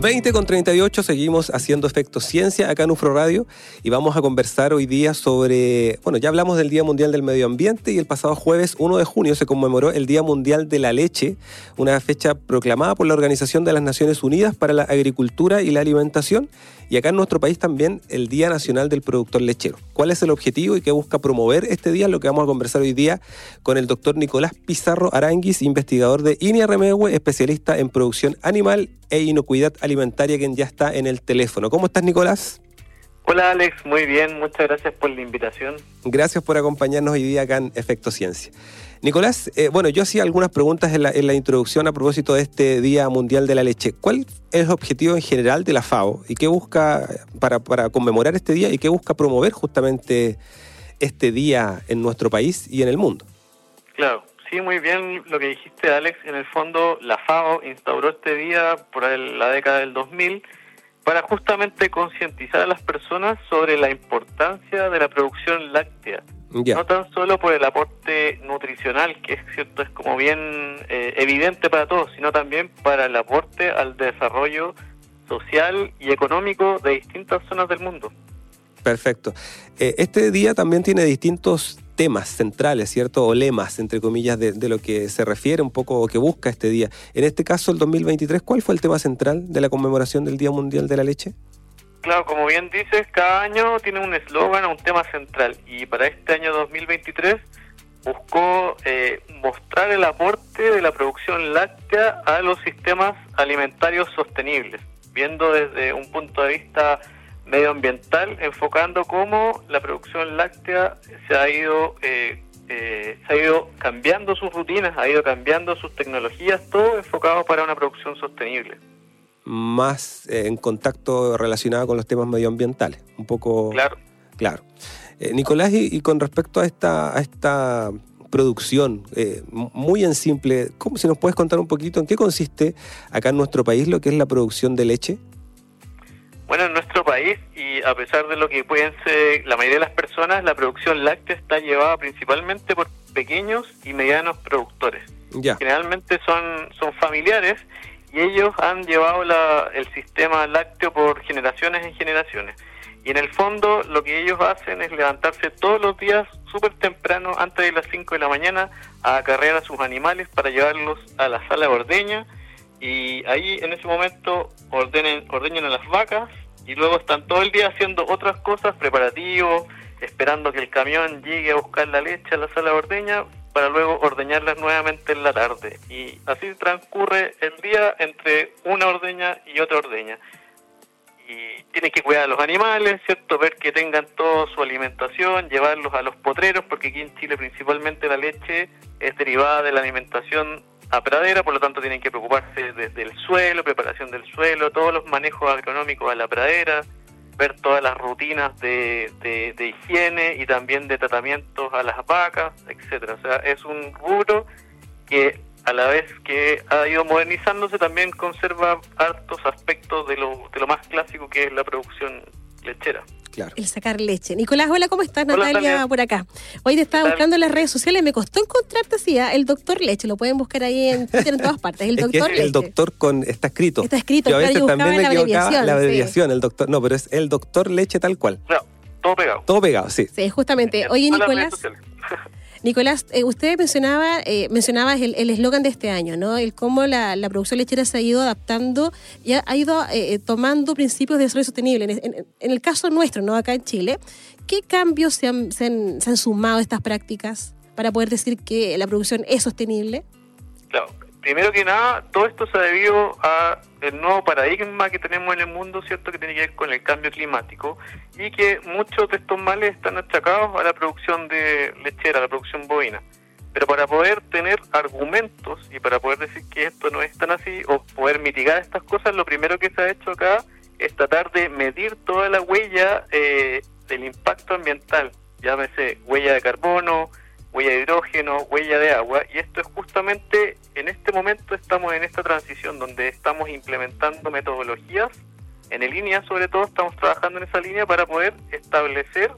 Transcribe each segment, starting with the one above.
20 con 38 seguimos haciendo Efecto Ciencia acá en UFRO Radio y vamos a conversar hoy día sobre, bueno, ya hablamos del Día Mundial del Medio Ambiente y el pasado jueves 1 de junio se conmemoró el Día Mundial de la Leche, una fecha proclamada por la Organización de las Naciones Unidas para la Agricultura y la Alimentación y acá en nuestro país también el Día Nacional del Productor Lechero. ¿Cuál es el objetivo y qué busca promover este día? Lo que vamos a conversar hoy día con el doctor Nicolás Pizarro Aranguis, investigador de INIA Remegue, especialista en producción animal e inocuidad alimentaria, quien ya está en el teléfono. ¿Cómo estás, Nicolás? Hola Alex, muy bien, muchas gracias por la invitación. Gracias por acompañarnos hoy día acá en Efecto Ciencia. Nicolás, eh, bueno, yo hacía algunas preguntas en la, introducción a propósito de este Día Mundial de la Leche. ¿Cuál es el objetivo en general de la FAO y qué busca para, para conmemorar este día y qué busca promover justamente este día en nuestro país y en el mundo? Claro, sí, muy bien lo que dijiste, Alex. En el fondo, la FAO instauró este día por la década del 2000 para justamente concientizar a las personas sobre la importancia de la producción láctea no tan solo por el aporte nutricional, que es cierto, es como bien eh, evidente para todos, sino también para el aporte al desarrollo social y económico de distintas zonas del mundo. Perfecto. Eh, este día también tiene distintos temas centrales, ¿cierto? O lemas, entre comillas, de, de, lo que se refiere un poco o que busca este día. En este caso, el 2023, ¿cuál fue el tema central de la conmemoración del Día Mundial de la Leche? Claro, como bien dices, cada año tiene un eslogan o un tema central y para este año 2023 buscó eh, mostrar el aporte de la producción láctea a los sistemas alimentarios sostenibles, viendo desde un punto de vista medioambiental, enfocando cómo la producción láctea se ha ido eh, eh, se ha ido cambiando sus rutinas, ha ido cambiando sus tecnologías, todo enfocado para una producción sostenible más eh, en contacto relacionado con los temas medioambientales. Un poco. Claro. Claro. Eh, Nicolás, y, con respecto a esta, a esta producción, eh, muy en simple, ¿cómo si nos puedes contar un poquito en qué consiste acá en nuestro país lo que es la producción de leche? Bueno, y a pesar de lo que pueden ser la mayoría de las personas, la producción láctea está llevada principalmente por pequeños y medianos productores. Ya. Generalmente son, son familiares y ellos han llevado el sistema lácteo por generaciones en generaciones. Y en el fondo lo que ellos hacen es levantarse todos los días súper temprano, antes de las 5 de la mañana, a acarrear a sus animales para llevarlos a la sala de ordeña. Y ahí en ese momento ordenen, ordeñan a las vacas y luego están todo el día haciendo otras cosas, preparativos, esperando que el camión llegue a buscar la leche a la sala de ordeña para luego ordeñarlas nuevamente en la tarde. Y así transcurre el día entre una ordeña y otra ordeña. Y tienen que cuidar a los animales, ¿cierto? Ver que tengan toda su alimentación, llevarlos a los potreros, porque aquí en Chile principalmente la leche es derivada de la alimentación a pradera, por lo tanto tienen que preocuparse desde el suelo, preparación del suelo, todos los manejos agronómicos a la pradera, ver todas las rutinas de, de, higiene y también de tratamientos a las vacas, etcétera. O sea, es un rubro que a la vez que ha ido modernizándose también conserva hartos aspectos de lo, de lo más clásico que es la producción lechera. El sacar leche. Nicolás, hola, ¿cómo estás? Natalia por acá. Hoy te estaba buscando en las redes sociales, me costó encontrarte así, ¿ah? el doctor Leche, lo pueden buscar ahí en Twitter en todas partes. El doctor El doctor con está escrito. Está escrito, yo a veces también me equivocaba la abreviación, el doctor, no, pero es el doctor Leche tal cual. No, todo pegado. Todo pegado, sí. Sí, justamente. Oye, Nicolás. Nicolás, eh, usted mencionaba, eh, mencionaba el eslogan de este año, ¿no? El cómo la, producción lechera se ha ido adaptando y ha, ido eh, tomando principios de desarrollo sostenible. En, el caso nuestro, ¿no? Acá en Chile, ¿qué cambios se han, se han, sumado a estas prácticas para poder decir que la producción es sostenible? Claro, primero que nada, todo esto se ha debido a el nuevo paradigma que tenemos en el mundo, ¿cierto? Que tiene que ver con el cambio climático y que muchos de estos males están achacados a la producción de lechera, a la producción bovina. Pero para poder tener argumentos y para poder decir que esto no es tan así o poder mitigar estas cosas, lo primero que se ha hecho acá es tratar de medir toda la huella eh, del impacto ambiental, llámese huella de carbono, huella de hidrógeno, huella de agua, y esto es justamente, en este momento estamos en esta transición donde estamos implementando metodologías, en línea sobre todo estamos trabajando en esa línea para poder establecer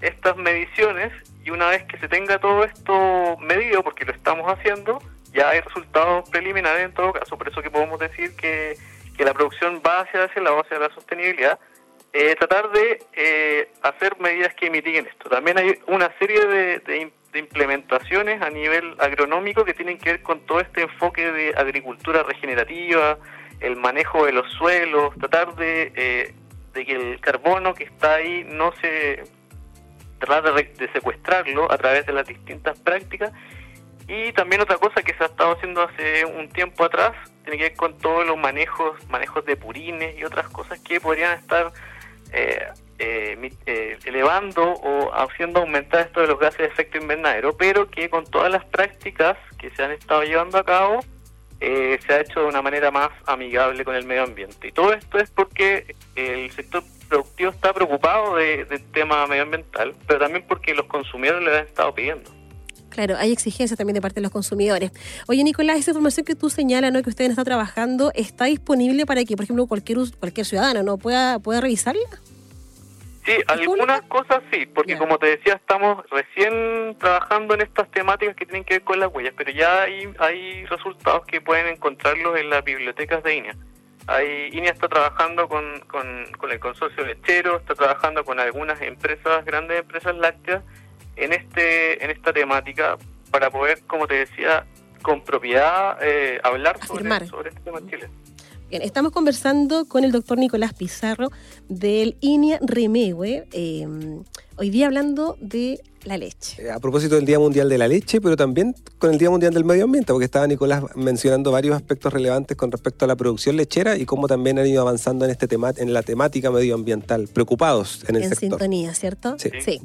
estas mediciones y una vez que se tenga todo esto medido, porque lo estamos haciendo, ya hay resultados preliminares en todo caso, por eso que podemos decir que, que la producción va hacia ese lado, hacia la sostenibilidad, eh, tratar de eh, hacer medidas que mitiguen esto. También hay una serie de, de, implementaciones a nivel agronómico que tienen que ver con todo este enfoque de agricultura regenerativa, el manejo de los suelos, tratar de, eh, de que el carbono que está ahí no se tratar de, secuestrarlo a través de las distintas prácticas. Y también otra cosa que se ha estado haciendo hace un tiempo atrás tiene que ver con todos los manejos, manejos de purines y otras cosas que podrían estar eh, eh, eh, elevando o haciendo aumentar esto de los gases de efecto invernadero, pero que con todas las prácticas que se han estado llevando a cabo se ha hecho de una manera más amigable con el medio ambiente. Y todo esto es porque el sector productivo está preocupado de, del tema medioambiental, pero también porque los consumidores le han estado pidiendo. Claro, hay exigencias también de parte de los consumidores. Oye, Nicolás, esa información que tú señalas, ¿no? que ustedes están trabajando, ¿está disponible para que, por ejemplo, cualquier cualquier ciudadano no pueda, pueda revisarla? Sí, algunas cosas sí, porque como te decía, estamos recién trabajando en estas temáticas que tienen que ver con las huellas, pero ya hay, hay resultados que pueden encontrarlos en las bibliotecas de INEA. Hay, INEA está trabajando con, con, el consorcio lechero, está trabajando con algunas empresas, grandes empresas lácteas, en este en esta temática para poder, como te decía, con propiedad eh, hablar sobre, sobre este tema en Chile. Bien, estamos conversando con el doctor Nicolás Pizarro del INEA Remegue, eh, hoy día hablando de la leche. Eh, a propósito del Día Mundial de la Leche, pero también con el Día Mundial del Medio Ambiente, porque estaba Nicolás mencionando varios aspectos relevantes con respecto a la producción lechera y cómo también han ido avanzando en este tema, en la temática medioambiental, preocupados en el sector. En sintonía, ¿cierto? Sí. sí.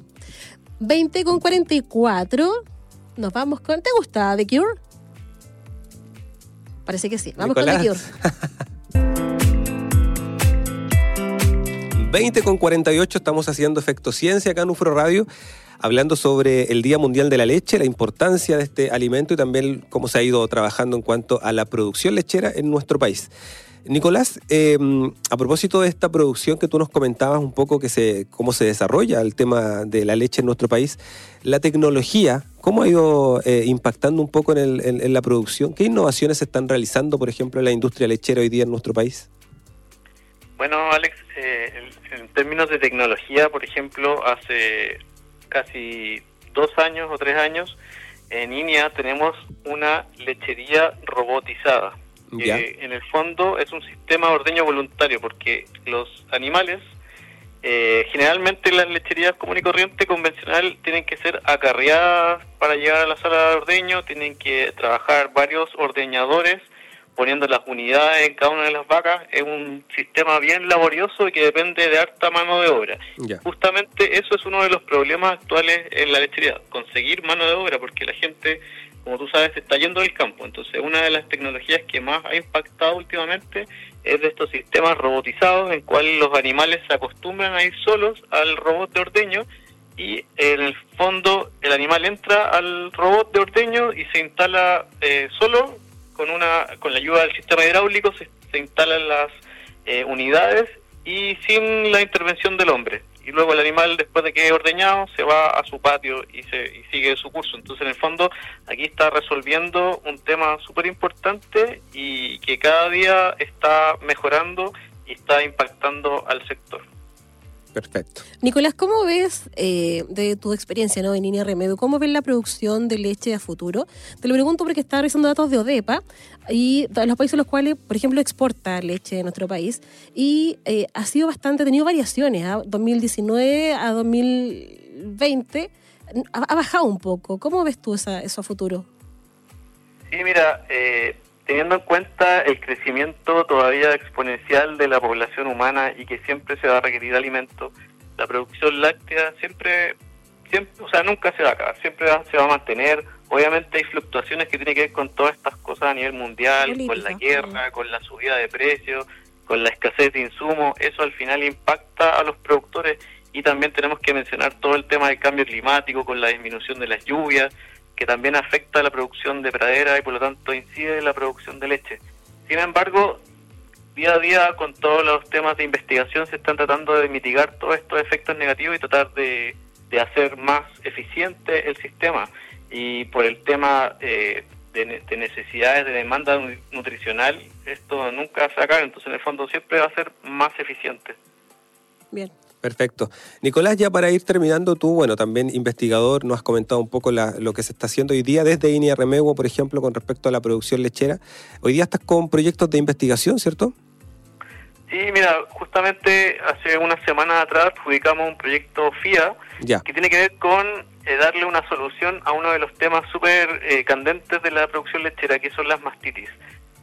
20 con 44. Nos vamos con. ¿Te gusta The Cure? Parece que sí. Vamos con The Cure. 20 con 48 estamos haciendo Efecto Ciencia acá en UFRO Radio hablando sobre el Día Mundial de la Leche, la importancia de este alimento y también cómo se ha ido trabajando en cuanto a la producción lechera en nuestro país. Nicolás, em, a propósito de esta producción que tú nos comentabas un poco que se, cómo se desarrolla el tema de la leche en nuestro país, la tecnología, ¿cómo ha ido eh, impactando un poco en, la producción? ¿Qué innovaciones se están realizando, por ejemplo, en la industria lechera hoy día en nuestro país? Bueno, Alex, eh, en términos de tecnología, por ejemplo, hace casi dos años o tres años, en INEA tenemos una lechería robotizada. Que en el fondo es un sistema de ordeño voluntario, porque los animales, eh, generalmente las lecherías común y corriente convencional, tienen que ser acarreadas para llegar a la sala de ordeño, tienen que trabajar varios ordeñadores poniendo las unidades en cada una de las vacas, es un sistema bien laborioso y que depende de harta mano de obra. Justamente eso es uno de los problemas actuales en la lechería, conseguir mano de obra, porque la gente, como tú sabes, está yendo del campo. Entonces, una de las tecnologías que más ha impactado últimamente es de estos sistemas robotizados en cuales los animales se acostumbran a ir solos al robot de ordeño y en el fondo el animal entra al robot de ordeño y se instala eh, solo con una con la ayuda del sistema hidráulico se, instalan las eh, unidades y sin la intervención del hombre. Y luego el animal, después de que es ordeñado, se va a su patio y, se, y sigue su curso. Entonces, en el fondo, aquí está resolviendo un tema súper importante y que cada día está mejorando y está impactando al sector. Perfecto. Nicolás, ¿cómo ves eh, de tu experiencia ¿no? en línea remedio, cómo ves la producción de leche a futuro? Te lo pregunto porque está revisando datos de ODEPA y los países en los cuales, por ejemplo, exporta leche de nuestro país y eh, ha sido bastante, ha tenido variaciones, ¿ah? 2019 a 2020 ha, bajado un poco. ¿Cómo ves tú esa, eso a futuro? Sí, mira, eh, teniendo en cuenta el crecimiento todavía exponencial de la población humana y que siempre se va a requerir alimento, la producción láctea siempre, siempre o sea, nunca se va a acabar, siempre se va a mantener. Obviamente hay fluctuaciones que tienen que ver con todas estas cosas a nivel mundial, con la guerra, con la subida de precios, con la escasez de insumos. Eso al final impacta a los productores y también tenemos que mencionar todo el tema del cambio climático con la disminución de las lluvias, que también afecta la producción de pradera y por lo tanto incide en la producción de leche. Sin embargo, día a día con todos los temas de investigación se están tratando de mitigar todos estos efectos negativos y tratar de, hacer más eficiente el sistema. Y por el tema eh, de, necesidades de demanda nutricional, esto nunca se acaba, entonces en el fondo siempre va a ser más eficiente. Bien. Perfecto. Nicolás, ya para ir terminando, tú, bueno, también investigador, nos has comentado un poco lo que se está haciendo hoy día desde INIA Remeguo, por ejemplo, con respecto a la producción lechera. Hoy día estás con proyectos de investigación, ¿cierto? Sí, mira, justamente hace unas semanas atrás publicamos un proyecto FIA que tiene que ver con eh, darle una solución a uno de los temas súper eh, candentes de la producción lechera, que son las mastitis.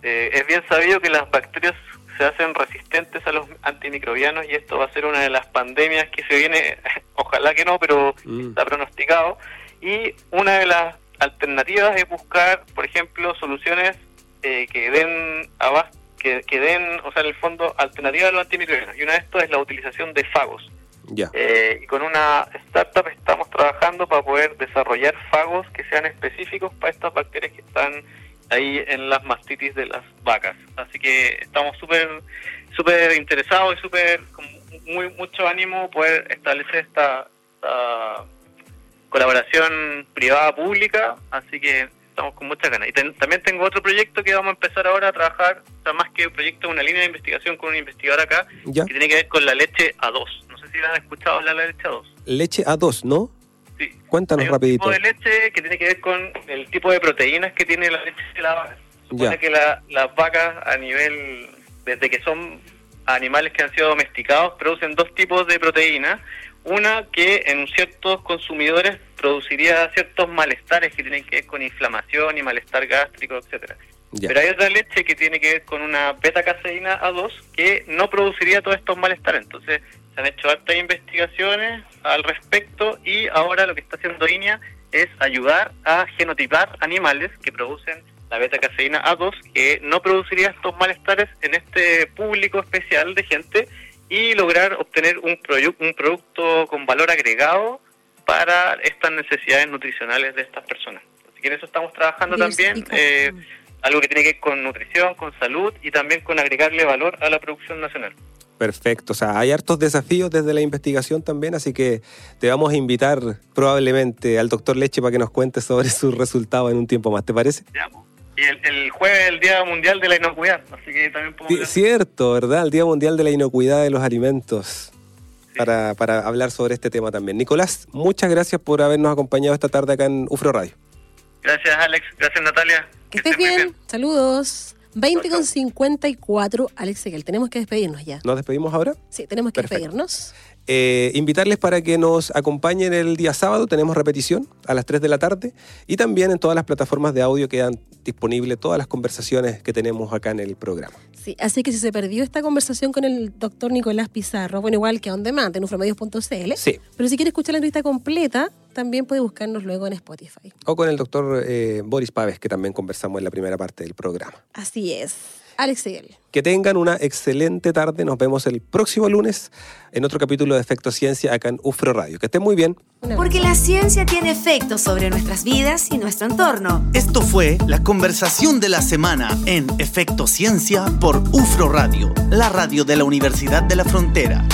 Eh, es bien sabido que las bacterias se hacen resistentes a los antimicrobianos y esto va a ser una de las pandemias que se viene, ojalá que no, pero mm. está pronosticado. Y una de las alternativas es buscar, por ejemplo, soluciones que den abasto que, den, o sea, en el fondo, alternativa a los antimicrobianos. Y una de estas es la utilización de fagos. Eh, y con una startup estamos trabajando para poder desarrollar fagos que sean específicos para estas bacterias que están ahí en las mastitis de las vacas. Así que estamos súper súper interesados y súper con muy mucho ánimo poder establecer esta, esta colaboración privada pública. Así que estamos con muchas ganas. Y también tengo otro proyecto que vamos a empezar ahora a trabajar, o sea, más que un proyecto, una línea de investigación con un investigador acá, que tiene que ver con la leche A2. No sé si han escuchado hablar de la leche A2. Leche A2, ¿no? Sí. Cuéntanos Hay un rapidito. tipo de leche que tiene que ver con el tipo de proteínas que tiene la leche de la vaca. Supone que las vacas a nivel, desde que son animales que han sido domesticados, producen dos tipos de proteínas. Una que en ciertos consumidores produciría ciertos malestares que tienen que ver con inflamación y malestar gástrico, etcétera. Pero hay otra leche que tiene que ver con una beta-caseína A2 que no produciría todos estos malestares. Entonces, se han hecho hartas investigaciones al respecto y ahora lo que está haciendo INEA es ayudar a genotipar animales que producen la beta-caseína A2 que no produciría estos malestares en este público especial de gente y lograr obtener un, un producto con valor agregado para estas necesidades nutricionales de estas personas. Así que en eso estamos trabajando también, eh, algo que tiene que ver con nutrición, con salud y también con agregarle valor a la producción nacional. Perfecto, o sea, hay hartos desafíos desde la investigación también, así que te vamos a invitar probablemente al doctor Leche para que nos cuente sobre sus resultados en un tiempo más, ¿te parece? Y el, jueves es el Día Mundial de la Inocuidad, así que también podemos... Cierto, ¿verdad? El Día Mundial de la Inocuidad de los Alimentos. Para, para, hablar sobre este tema también. Nicolás, muchas gracias por habernos acompañado esta tarde acá en UFRO Radio. Gracias, Alex. Gracias, Natalia. Que, estés bien. Saludos. 20 con 54, Alex Seguel. Tenemos que despedirnos ya. ¿Nos despedimos ahora? Sí, tenemos que despedirnos. Eh, invitarles para que nos acompañen el día sábado, tenemos repetición a las 3 de la tarde y también en todas las plataformas de audio quedan disponibles todas las conversaciones que tenemos acá en el programa. Sí, así que si se perdió esta conversación con el doctor Nicolás Pizarro, bueno, igual que a on demand en ufromedios.cl, sí. pero si quiere escuchar la entrevista completa, también puede buscarnos luego en Spotify. O con el doctor eh, Boris Paves, que también conversamos en la primera parte del programa. Así es. Alex Que tengan una excelente tarde. Nos vemos el próximo lunes en otro capítulo de Efecto Ciencia acá en UFRO Radio. Que estén muy bien. Porque la ciencia tiene efectos sobre nuestras vidas y nuestro entorno. Esto fue la conversación de la semana en Efecto Ciencia por UFRO Radio, la radio de la Universidad de la Frontera.